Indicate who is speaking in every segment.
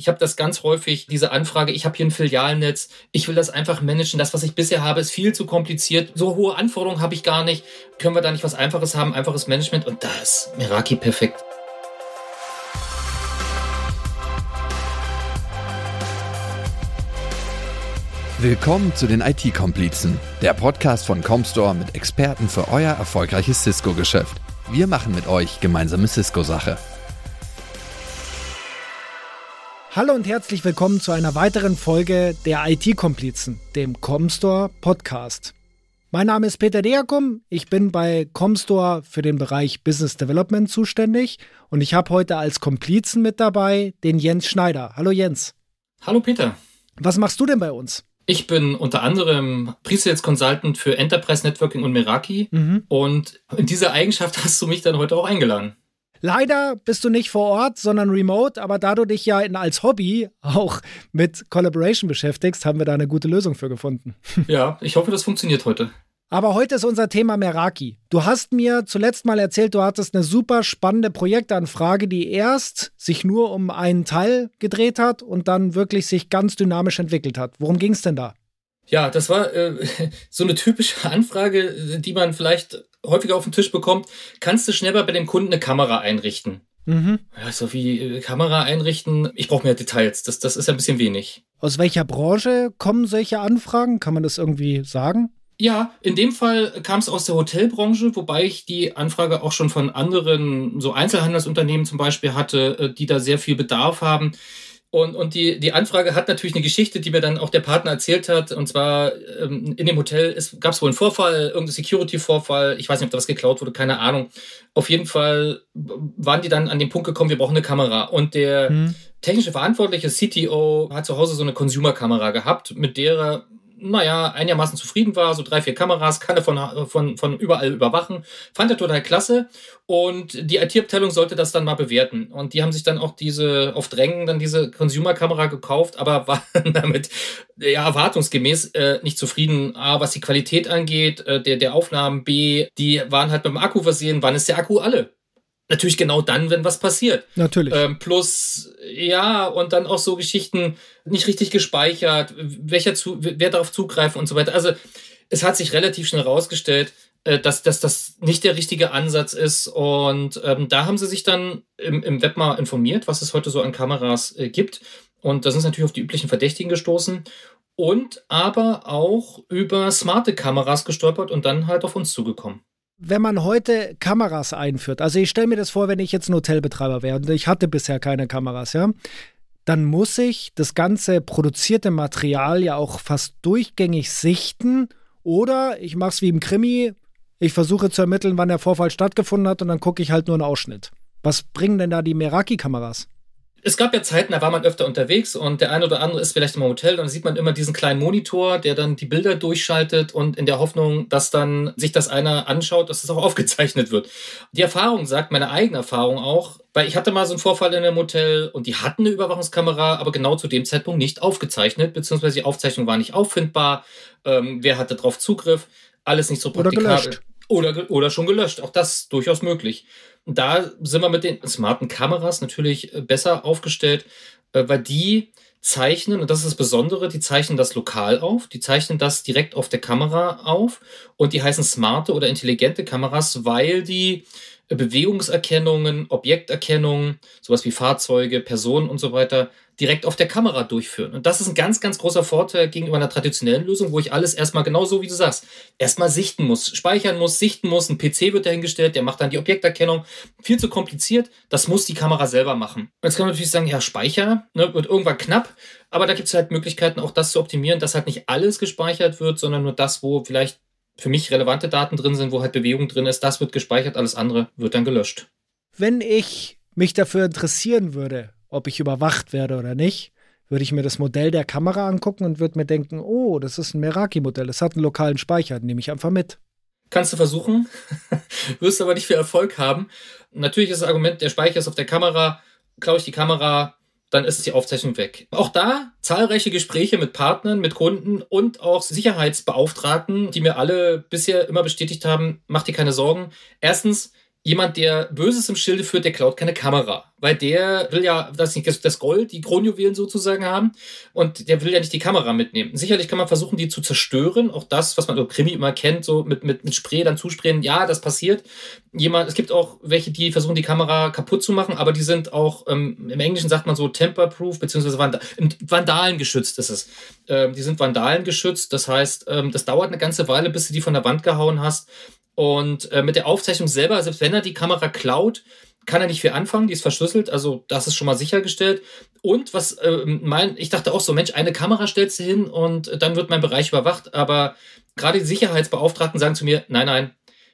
Speaker 1: Ich habe das ganz häufig, diese Anfrage, ich habe hier ein Filialnetz, ich will das einfach managen. Das, was ich bisher habe, ist viel zu kompliziert. So hohe Anforderungen habe ich gar nicht. Können wir da nicht was Einfaches haben, einfaches Management? Und da ist Meraki perfekt.
Speaker 2: Willkommen zu den IT-Komplizen, der Podcast von Comstore mit Experten für euer erfolgreiches Cisco-Geschäft. Wir machen mit euch gemeinsame Cisco-Sache.
Speaker 3: Hallo und herzlich willkommen zu einer weiteren Folge der IT-Komplizen, dem Comstore Podcast. Mein Name ist Peter Deakum, ich bin bei Comstore für den Bereich Business Development zuständig und ich habe heute als Komplizen mit dabei den Jens Schneider. Hallo Jens.
Speaker 1: Hallo Peter.
Speaker 3: Was machst du denn bei uns?
Speaker 1: Ich bin unter anderem Pre-Sales Consultant für Enterprise Networking und Meraki mhm. und in dieser Eigenschaft hast du mich dann heute auch eingeladen.
Speaker 3: Leider bist du nicht vor Ort, sondern remote, aber da du dich ja in, als Hobby auch mit Collaboration beschäftigst, haben wir da eine gute Lösung für gefunden.
Speaker 1: Ja, ich hoffe, das funktioniert heute.
Speaker 3: Aber heute ist unser Thema Meraki. Du hast mir zuletzt mal erzählt, du hattest eine super spannende Projektanfrage, die erst sich nur um einen Teil gedreht hat und dann wirklich sich ganz dynamisch entwickelt hat. Worum ging es denn da?
Speaker 1: Ja, das war äh, so eine typische Anfrage, die man vielleicht häufiger auf den Tisch bekommt, kannst du schneller bei dem Kunden eine Kamera einrichten. Mhm. Ja, so wie äh, Kamera einrichten. Ich brauche mehr Details. Das, das ist ein bisschen wenig.
Speaker 3: Aus welcher Branche kommen solche Anfragen? Kann man das irgendwie sagen?
Speaker 1: Ja, in dem Fall kam es aus der Hotelbranche, wobei ich die Anfrage auch schon von anderen, so Einzelhandelsunternehmen zum Beispiel hatte, äh, die da sehr viel Bedarf haben. Und, und die, die Anfrage hat natürlich eine Geschichte, die mir dann auch der Partner erzählt hat. Und zwar ähm, in dem Hotel gab es wohl einen Vorfall, irgendeinen Security-Vorfall. Ich weiß nicht, ob da was geklaut wurde, keine Ahnung. Auf jeden Fall waren die dann an den Punkt gekommen, wir brauchen eine Kamera. Und der hm. technische Verantwortliche, CTO, hat zu Hause so eine Consumer-Kamera gehabt, mit der er naja, einigermaßen zufrieden war, so drei, vier Kameras, kann er von, von, von überall überwachen. Fand er total klasse. Und die IT-Abteilung sollte das dann mal bewerten. Und die haben sich dann auch diese, auf Drängen dann diese Consumer-Kamera gekauft, aber waren damit ja erwartungsgemäß äh, nicht zufrieden. A, was die Qualität angeht, äh, der, der Aufnahmen, B, die waren halt mit dem Akku versehen, wann ist der Akku alle? Natürlich genau dann, wenn was passiert.
Speaker 3: Natürlich.
Speaker 1: Ähm, plus, ja, und dann auch so Geschichten nicht richtig gespeichert, welcher zu, wer darauf zugreifen und so weiter. Also es hat sich relativ schnell herausgestellt, äh, dass, dass das nicht der richtige Ansatz ist. Und ähm, da haben sie sich dann im, im Web mal informiert, was es heute so an Kameras äh, gibt. Und da sind natürlich auf die üblichen Verdächtigen gestoßen und aber auch über smarte Kameras gestolpert und dann halt auf uns zugekommen
Speaker 3: wenn man heute Kameras einführt, also ich stelle mir das vor, wenn ich jetzt ein Hotelbetreiber wäre und ich hatte bisher keine Kameras, ja, dann muss ich das ganze produzierte Material ja auch fast durchgängig sichten oder ich mache es wie im Krimi, ich versuche zu ermitteln, wann der Vorfall stattgefunden hat und dann gucke ich halt nur einen Ausschnitt. Was bringen denn da die Meraki-Kameras?
Speaker 1: Es gab ja Zeiten, da war man öfter unterwegs und der eine oder andere ist vielleicht im Hotel und dann sieht man immer diesen kleinen Monitor, der dann die Bilder durchschaltet und in der Hoffnung, dass dann sich das einer anschaut, dass es das auch aufgezeichnet wird. Die Erfahrung sagt, meine eigene Erfahrung auch, weil ich hatte mal so einen Vorfall in einem Hotel und die hatten eine Überwachungskamera, aber genau zu dem Zeitpunkt nicht aufgezeichnet, beziehungsweise die Aufzeichnung war nicht auffindbar, ähm, wer hatte darauf Zugriff, alles nicht so
Speaker 3: praktikabel. Oder gelöscht.
Speaker 1: Oder, oder schon gelöscht, auch das durchaus möglich. Da sind wir mit den smarten Kameras natürlich äh, besser aufgestellt, äh, weil die zeichnen, und das ist das Besondere, die zeichnen das lokal auf, die zeichnen das direkt auf der Kamera auf und die heißen smarte oder intelligente Kameras, weil die Bewegungserkennungen, Objekterkennung, sowas wie Fahrzeuge, Personen und so weiter, direkt auf der Kamera durchführen. Und das ist ein ganz, ganz großer Vorteil gegenüber einer traditionellen Lösung, wo ich alles erstmal genau so, wie du sagst, erstmal sichten muss, speichern muss, sichten muss. Ein PC wird dahingestellt, der macht dann die Objekterkennung. Viel zu kompliziert, das muss die Kamera selber machen. Jetzt kann man natürlich sagen, ja, Speicher ne, wird irgendwann knapp, aber da gibt es halt Möglichkeiten, auch das zu optimieren, dass halt nicht alles gespeichert wird, sondern nur das, wo vielleicht für mich relevante Daten drin sind, wo halt Bewegung drin ist, das wird gespeichert, alles andere wird dann gelöscht.
Speaker 3: Wenn ich mich dafür interessieren würde, ob ich überwacht werde oder nicht, würde ich mir das Modell der Kamera angucken und würde mir denken, oh, das ist ein Meraki-Modell, es hat einen lokalen Speicher, nehme ich einfach mit.
Speaker 1: Kannst du versuchen, wirst aber nicht viel Erfolg haben. Natürlich ist das Argument, der Speicher ist auf der Kamera, klaue ich die Kamera, dann ist die Aufzeichnung weg. Auch da zahlreiche Gespräche mit Partnern, mit Kunden und auch Sicherheitsbeauftragten, die mir alle bisher immer bestätigt haben, mach dir keine Sorgen. Erstens, jemand, der Böses im Schilde führt, der klaut keine Kamera. Weil der will ja das, nicht, das Gold, die Kronjuwelen sozusagen haben. Und der will ja nicht die Kamera mitnehmen. Sicherlich kann man versuchen, die zu zerstören. Auch das, was man so Krimi immer kennt, so mit, mit, mit Spray dann zusprayen. Ja, das passiert. Jemand, es gibt auch welche, die versuchen, die Kamera kaputt zu machen, aber die sind auch, ähm, im Englischen sagt man so temperproof, beziehungsweise Vanda Vandalen geschützt ist es. Ähm, die sind Vandalen geschützt. Das heißt, ähm, das dauert eine ganze Weile, bis du die von der Wand gehauen hast. Und äh, mit der Aufzeichnung selber, selbst wenn er die Kamera klaut, kann er nicht viel anfangen, die ist verschlüsselt, also das ist schon mal sichergestellt. Und was äh, mein, ich dachte auch so, Mensch, eine Kamera stellst du hin und dann wird mein Bereich überwacht, aber gerade die Sicherheitsbeauftragten sagen zu mir, nein, nein,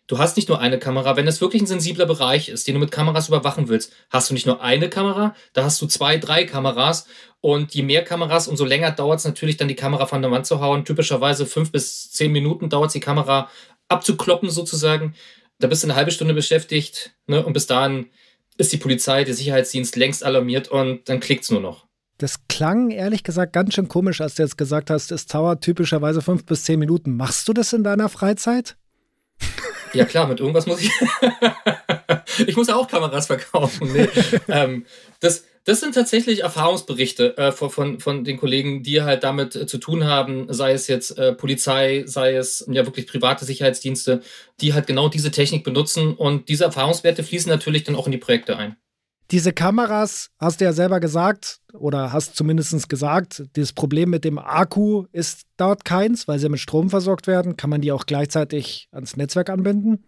Speaker 1: du hast nicht nur eine Kamera. Wenn es wirklich ein sensibler Bereich ist, den du mit Kameras überwachen willst, hast du nicht nur eine Kamera, da hast du zwei, drei Kameras. Und je mehr Kameras, umso länger dauert es natürlich dann, die Kamera von der Wand zu hauen. Typischerweise fünf bis zehn Minuten dauert die Kamera abzukloppen sozusagen. Da bist du eine halbe Stunde beschäftigt ne? und bis dahin ist die Polizei, der Sicherheitsdienst längst alarmiert und dann klickt es nur noch.
Speaker 3: Das klang ehrlich gesagt ganz schön komisch, als du jetzt gesagt hast, es dauert typischerweise fünf bis zehn Minuten. Machst du das in deiner Freizeit?
Speaker 1: Ja klar, mit irgendwas muss ich. ich muss ja auch Kameras verkaufen. Nee. ähm, das, das sind tatsächlich Erfahrungsberichte äh, von, von, den Kollegen, die halt damit äh, zu tun haben, sei es jetzt äh, Polizei, sei es ja wirklich private Sicherheitsdienste, die halt genau diese Technik benutzen und diese Erfahrungswerte fließen natürlich dann auch in die Projekte ein.
Speaker 3: Diese Kameras, hast du ja selber gesagt, oder hast zumindest gesagt, das Problem mit dem Akku ist dort keins, weil sie mit Strom versorgt werden. Kann man die auch gleichzeitig ans Netzwerk anbinden?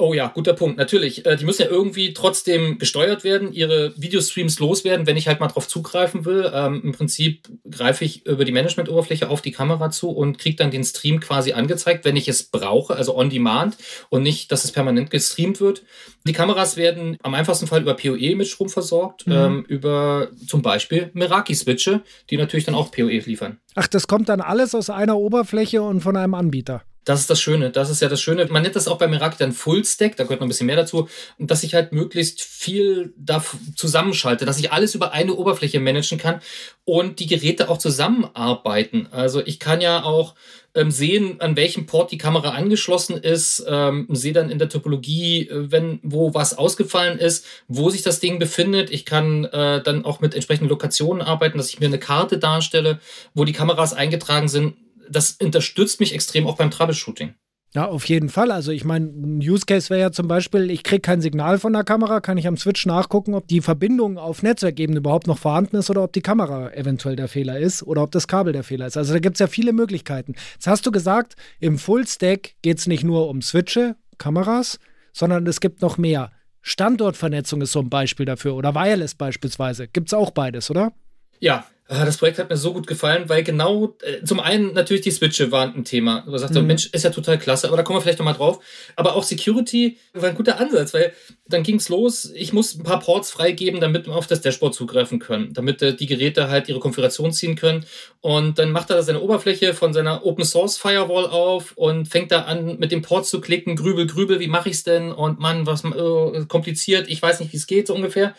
Speaker 1: Oh ja, guter Punkt. Natürlich, äh, die müssen ja irgendwie trotzdem gesteuert werden, ihre Videostreams loswerden, wenn ich halt mal drauf zugreifen will. Ähm, Im Prinzip greife ich über die Management-Oberfläche auf die Kamera zu und kriege dann den Stream quasi angezeigt, wenn ich es brauche, also on demand und nicht, dass es permanent gestreamt wird. Die Kameras werden am einfachsten Fall über PoE mit Strom versorgt, mhm. ähm, über zum Beispiel Meraki-Switche, die natürlich dann auch PoE liefern.
Speaker 3: Ach, das kommt dann alles aus einer Oberfläche und von einem Anbieter.
Speaker 1: Das ist das Schöne. Das ist ja das Schöne. Man nennt das auch bei Meraki dann Full Stack. Da gehört noch ein bisschen mehr dazu. dass ich halt möglichst viel da zusammenschalte, dass ich alles über eine Oberfläche managen kann und die Geräte auch zusammenarbeiten. Also ich kann ja auch ähm, sehen, an welchem Port die Kamera angeschlossen ist, ähm, sehe dann in der Topologie, äh, wenn, wo was ausgefallen ist, wo sich das Ding befindet. Ich kann äh, dann auch mit entsprechenden Lokationen arbeiten, dass ich mir eine Karte darstelle, wo die Kameras eingetragen sind das unterstützt mich extrem auch beim Troubleshooting.
Speaker 3: Ja, auf jeden Fall. Also ich meine, ein Use Case wäre ja zum Beispiel, ich kriege kein Signal von der Kamera, kann ich am Switch nachgucken, ob die Verbindung auf Netzwerkebene überhaupt noch vorhanden ist oder ob die Kamera eventuell der Fehler ist oder ob das Kabel der Fehler ist. Also da gibt es ja viele Möglichkeiten. Jetzt hast du gesagt, im Full Stack geht es nicht nur um Switche, Kameras, sondern es gibt noch mehr. Standortvernetzung ist so ein Beispiel dafür oder Wireless beispielsweise. Gibt es auch beides, oder?
Speaker 1: Ja, Ah, das Projekt hat mir so gut gefallen, weil genau, äh, zum einen natürlich die Switche waren ein Thema. Du sagst, mhm. Mensch, ist ja total klasse, aber da kommen wir vielleicht nochmal drauf. Aber auch Security war ein guter Ansatz, weil dann ging's los, ich muss ein paar Ports freigeben, damit wir auf das Dashboard zugreifen können, damit äh, die Geräte halt ihre Konfiguration ziehen können. Und dann macht er seine Oberfläche von seiner Open Source Firewall auf und fängt da an, mit dem Port zu klicken, grübel, grübel, wie mache ich's denn? Und Mann, was äh, kompliziert, ich weiß nicht, wie es geht, so ungefähr.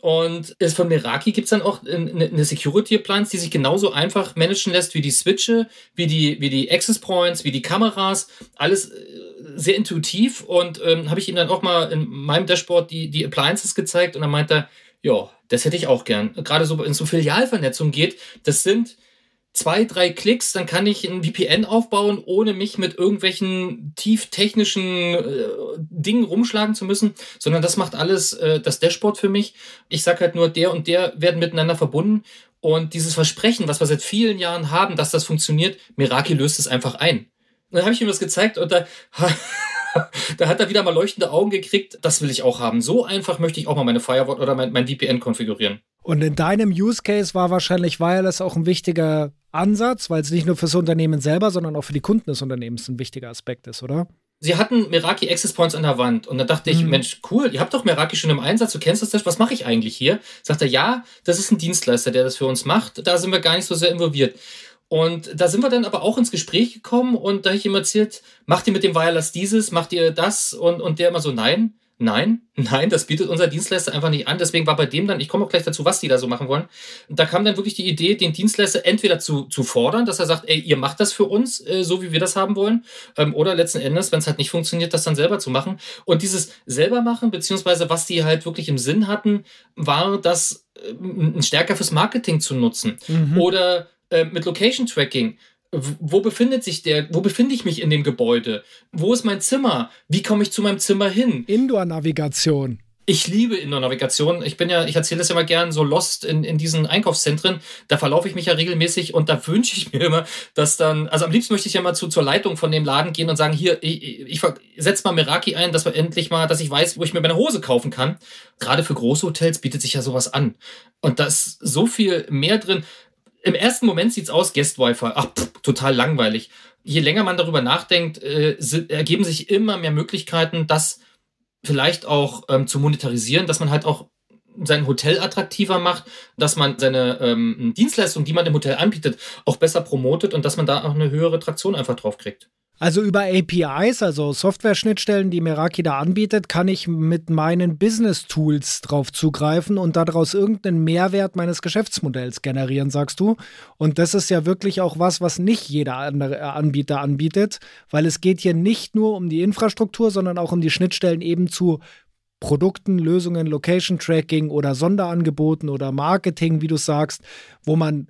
Speaker 1: Und es von Meraki gibt's dann auch eine Security Appliance, die sich genauso einfach managen lässt wie die Switche, wie die, wie die Access Points, wie die Kameras. Alles äh, sehr intuitiv. Und ähm, habe ich ihm dann auch mal in meinem Dashboard die, die Appliances gezeigt und dann meint er, ja, das hätte ich auch gern. Gerade so, wenn es um Filialvernetzung geht, das sind zwei, drei Klicks, dann kann ich ein VPN aufbauen, ohne mich mit irgendwelchen tieftechnischen äh, Dingen rumschlagen zu müssen, sondern das macht alles äh, das Dashboard für mich. Ich sag halt nur, der und der werden miteinander verbunden und dieses Versprechen, was wir seit vielen Jahren haben, dass das funktioniert, Meraki löst es einfach ein. Und dann habe ich ihm das gezeigt und da da hat er wieder mal leuchtende Augen gekriegt. Das will ich auch haben. So einfach möchte ich auch mal meine Firewall oder mein, mein VPN konfigurieren.
Speaker 3: Und in deinem Use Case war wahrscheinlich Wireless auch ein wichtiger Ansatz, weil es nicht nur fürs Unternehmen selber, sondern auch für die Kunden des Unternehmens ein wichtiger Aspekt ist, oder?
Speaker 1: Sie hatten Meraki Access Points an der Wand und da dachte ich, mhm. Mensch, cool, ihr habt doch Meraki schon im Einsatz, du kennst das, was mache ich eigentlich hier? Sagt er, ja, das ist ein Dienstleister, der das für uns macht, da sind wir gar nicht so sehr involviert. Und da sind wir dann aber auch ins Gespräch gekommen und da habe ich ihm erzählt, macht ihr mit dem Wireless dieses, macht ihr das? Und, und der immer so, nein, Nein, nein, das bietet unser Dienstleister einfach nicht an. Deswegen war bei dem dann, ich komme auch gleich dazu, was die da so machen wollen. Da kam dann wirklich die Idee, den Dienstleister entweder zu, zu fordern, dass er sagt, ey, ihr macht das für uns, äh, so wie wir das haben wollen, ähm, oder letzten Endes, wenn es halt nicht funktioniert, das dann selber zu machen. Und dieses selber machen, beziehungsweise was die halt wirklich im Sinn hatten, war das äh, stärker fürs Marketing zu nutzen. Mhm. Oder äh, mit Location Tracking wo befindet sich der, wo befinde ich mich in dem Gebäude? Wo ist mein Zimmer? Wie komme ich zu meinem Zimmer hin?
Speaker 3: Indoor-Navigation.
Speaker 1: Ich liebe Indoor-Navigation. Ich bin ja, ich erzähle das ja immer gern so lost in, in diesen Einkaufszentren. Da verlaufe ich mich ja regelmäßig und da wünsche ich mir immer, dass dann, also am liebsten möchte ich ja mal zu, zur Leitung von dem Laden gehen und sagen, hier, ich, ich setze mal Meraki ein, dass wir endlich mal, dass ich weiß, wo ich mir meine Hose kaufen kann. Gerade für große Hotels bietet sich ja sowas an. Und da ist so viel mehr drin im ersten Moment sieht's aus, Guest Wi-Fi. Ach, pff, total langweilig. Je länger man darüber nachdenkt, äh, ergeben sich immer mehr Möglichkeiten, das vielleicht auch ähm, zu monetarisieren, dass man halt auch sein Hotel attraktiver macht, dass man seine ähm, Dienstleistung, die man im Hotel anbietet, auch besser promotet und dass man da auch eine höhere Traktion einfach drauf kriegt.
Speaker 3: Also über APIs, also Software-Schnittstellen, die Meraki da anbietet, kann ich mit meinen Business-Tools drauf zugreifen und daraus irgendeinen Mehrwert meines Geschäftsmodells generieren, sagst du. Und das ist ja wirklich auch was, was nicht jeder andere Anbieter anbietet, weil es geht hier nicht nur um die Infrastruktur, sondern auch um die Schnittstellen eben zu Produkten, Lösungen, Location Tracking oder Sonderangeboten oder Marketing, wie du sagst, wo man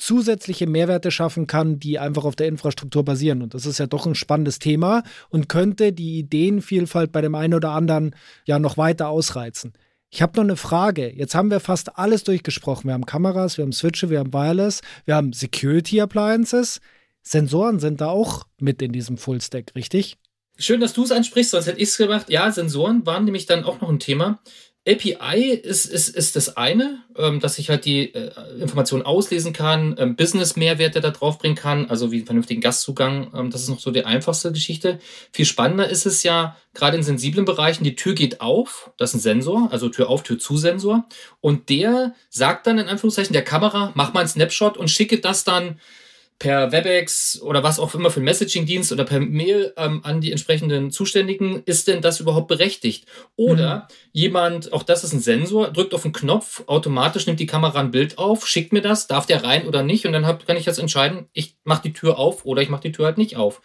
Speaker 3: zusätzliche Mehrwerte schaffen kann, die einfach auf der Infrastruktur basieren. Und das ist ja doch ein spannendes Thema und könnte die Ideenvielfalt bei dem einen oder anderen ja noch weiter ausreizen. Ich habe noch eine Frage. Jetzt haben wir fast alles durchgesprochen. Wir haben Kameras, wir haben Switche, wir haben Wireless, wir haben Security Appliances. Sensoren sind da auch mit in diesem Fullstack, richtig?
Speaker 1: Schön, dass du es ansprichst, sonst hätte ich es gemacht. Ja, Sensoren waren nämlich dann auch noch ein Thema. API ist, ist, ist das eine, ähm, dass ich halt die äh, Informationen auslesen kann, ähm, Business-Mehrwerte da drauf bringen kann, also wie einen vernünftigen Gastzugang. Ähm, das ist noch so die einfachste Geschichte. Viel spannender ist es ja, gerade in sensiblen Bereichen, die Tür geht auf, das ist ein Sensor, also Tür auf, Tür zu Sensor. Und der sagt dann in Anführungszeichen der Kamera, mach mal einen Snapshot und schicke das dann per WebEx oder was auch immer für ein Messaging-Dienst oder per Mail ähm, an die entsprechenden Zuständigen, ist denn das überhaupt berechtigt? Oder mhm. jemand, auch das ist ein Sensor, drückt auf den Knopf, automatisch nimmt die Kamera ein Bild auf, schickt mir das, darf der rein oder nicht und dann hab, kann ich jetzt entscheiden, ich mache die Tür auf oder ich mache die Tür halt nicht auf.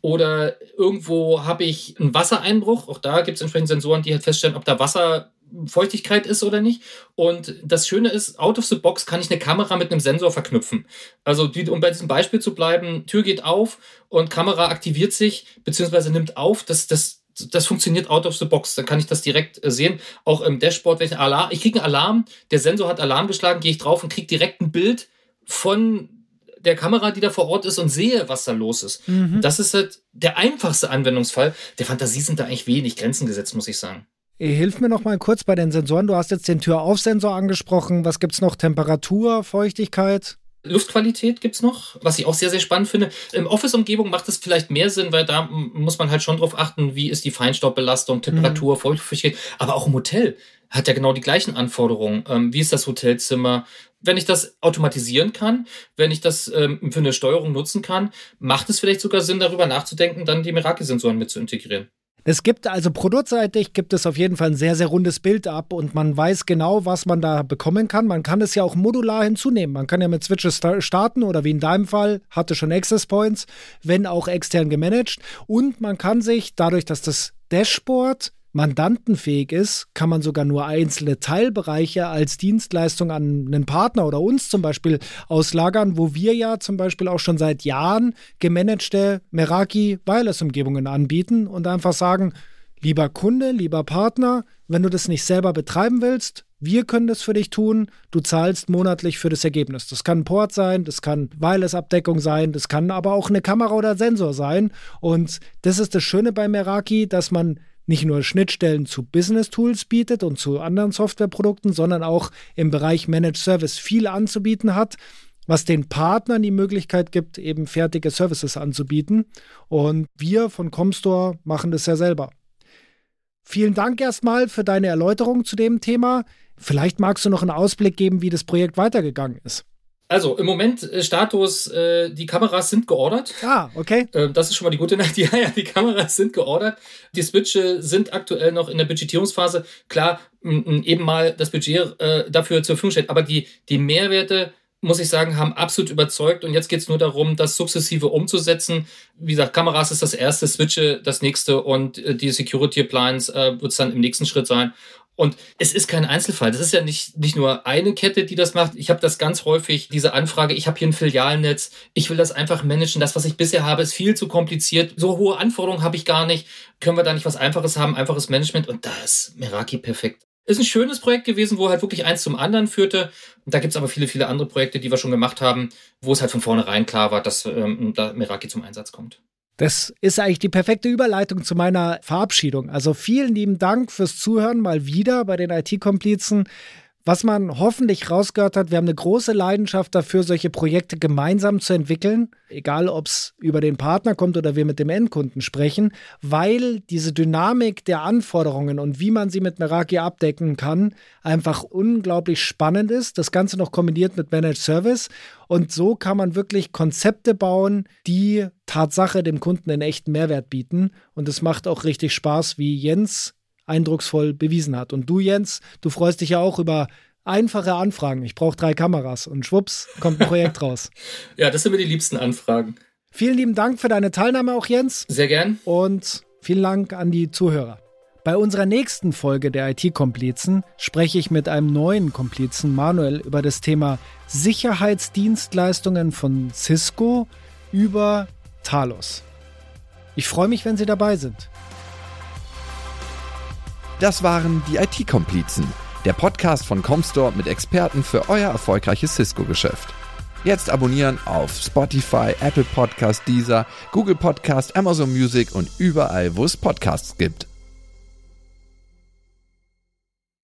Speaker 1: Oder irgendwo habe ich einen Wassereinbruch, auch da gibt es entsprechende Sensoren, die halt feststellen, ob da Wasser Feuchtigkeit ist oder nicht. Und das Schöne ist, out of the box kann ich eine Kamera mit einem Sensor verknüpfen. Also, die, um bei diesem Beispiel zu bleiben, Tür geht auf und Kamera aktiviert sich, beziehungsweise nimmt auf. Das, das, das funktioniert out of the box. Dann kann ich das direkt äh, sehen. Auch im Dashboard, ich, Alarm, ich kriege einen Alarm, der Sensor hat Alarm geschlagen, gehe ich drauf und kriege direkt ein Bild von der Kamera, die da vor Ort ist und sehe, was da los ist. Mhm. Das ist halt der einfachste Anwendungsfall. Der Fantasie sind da eigentlich wenig Grenzen gesetzt, muss ich sagen.
Speaker 3: Hilf mir noch mal kurz bei den Sensoren. Du hast jetzt den Türaufsensor angesprochen. Was gibt es noch? Temperatur, Feuchtigkeit?
Speaker 1: Luftqualität gibt es noch, was ich auch sehr, sehr spannend finde. Im Office-Umgebung macht es vielleicht mehr Sinn, weil da muss man halt schon drauf achten, wie ist die Feinstaubbelastung, Temperatur, mhm. Feuchtigkeit. Aber auch im Hotel hat ja genau die gleichen Anforderungen. Ähm, wie ist das Hotelzimmer? Wenn ich das automatisieren kann, wenn ich das ähm, für eine Steuerung nutzen kann, macht es vielleicht sogar Sinn, darüber nachzudenken, dann die Meraki-Sensoren mit zu integrieren.
Speaker 3: Es gibt also produktseitig gibt es auf jeden Fall ein sehr, sehr rundes Bild ab und man weiß genau, was man da bekommen kann. Man kann es ja auch modular hinzunehmen. Man kann ja mit Switches starten oder wie in deinem Fall, hatte schon Access Points, wenn auch extern gemanagt. Und man kann sich dadurch, dass das Dashboard mandantenfähig ist, kann man sogar nur einzelne Teilbereiche als Dienstleistung an einen Partner oder uns zum Beispiel auslagern, wo wir ja zum Beispiel auch schon seit Jahren gemanagte Meraki Wireless-Umgebungen anbieten und einfach sagen, lieber Kunde, lieber Partner, wenn du das nicht selber betreiben willst, wir können das für dich tun. Du zahlst monatlich für das Ergebnis. Das kann ein Port sein, das kann Wireless-Abdeckung sein, das kann aber auch eine Kamera oder Sensor sein. Und das ist das Schöne bei Meraki, dass man nicht nur Schnittstellen zu Business Tools bietet und zu anderen Softwareprodukten, sondern auch im Bereich Managed Service viel anzubieten hat, was den Partnern die Möglichkeit gibt, eben fertige Services anzubieten. Und wir von Comstore machen das ja selber. Vielen Dank erstmal für deine Erläuterung zu dem Thema. Vielleicht magst du noch einen Ausblick geben, wie das Projekt weitergegangen ist.
Speaker 1: Also im Moment äh, Status, äh, die Kameras sind geordert.
Speaker 3: Ah, okay.
Speaker 1: Äh, das ist schon mal die gute Nachricht. Ja, ja, die Kameras sind geordert. Die Switche sind aktuell noch in der Budgetierungsphase. Klar, eben mal das Budget äh, dafür zur Verfügung steht. Aber die, die Mehrwerte, muss ich sagen, haben absolut überzeugt. Und jetzt geht es nur darum, das sukzessive umzusetzen. Wie gesagt, Kameras ist das erste, Switche das nächste und äh, die Security Appliance äh, wird es dann im nächsten Schritt sein. Und es ist kein Einzelfall. Das ist ja nicht, nicht nur eine Kette, die das macht. Ich habe das ganz häufig, diese Anfrage, ich habe hier ein Filialnetz, ich will das einfach managen. Das, was ich bisher habe, ist viel zu kompliziert. So hohe Anforderungen habe ich gar nicht. Können wir da nicht was Einfaches haben, einfaches Management? Und da ist Meraki perfekt. Ist ein schönes Projekt gewesen, wo halt wirklich eins zum anderen führte. Und da gibt's aber viele, viele andere Projekte, die wir schon gemacht haben, wo es halt von vornherein klar war, dass ähm, da Meraki zum Einsatz kommt.
Speaker 3: Das ist eigentlich die perfekte Überleitung zu meiner Verabschiedung. Also vielen lieben Dank fürs Zuhören mal wieder bei den IT-Komplizen. Was man hoffentlich rausgehört hat, wir haben eine große Leidenschaft dafür, solche Projekte gemeinsam zu entwickeln, egal ob es über den Partner kommt oder wir mit dem Endkunden sprechen, weil diese Dynamik der Anforderungen und wie man sie mit Meraki abdecken kann, einfach unglaublich spannend ist. Das Ganze noch kombiniert mit Managed Service. Und so kann man wirklich Konzepte bauen, die Tatsache dem Kunden einen echten Mehrwert bieten. Und es macht auch richtig Spaß, wie Jens eindrucksvoll bewiesen hat. Und du, Jens, du freust dich ja auch über einfache Anfragen. Ich brauche drei Kameras und schwupps, kommt ein Projekt raus.
Speaker 1: Ja, das sind mir die liebsten Anfragen.
Speaker 3: Vielen lieben Dank für deine Teilnahme auch, Jens.
Speaker 1: Sehr gern.
Speaker 3: Und vielen Dank an die Zuhörer. Bei unserer nächsten Folge der IT-Komplizen spreche ich mit einem neuen Komplizen, Manuel, über das Thema Sicherheitsdienstleistungen von Cisco über Talos. Ich freue mich, wenn Sie dabei sind.
Speaker 2: Das waren die IT-Komplizen, der Podcast von Comstore mit Experten für euer erfolgreiches Cisco-Geschäft. Jetzt abonnieren auf Spotify, Apple Podcast, Deezer, Google Podcast, Amazon Music und überall, wo es Podcasts gibt.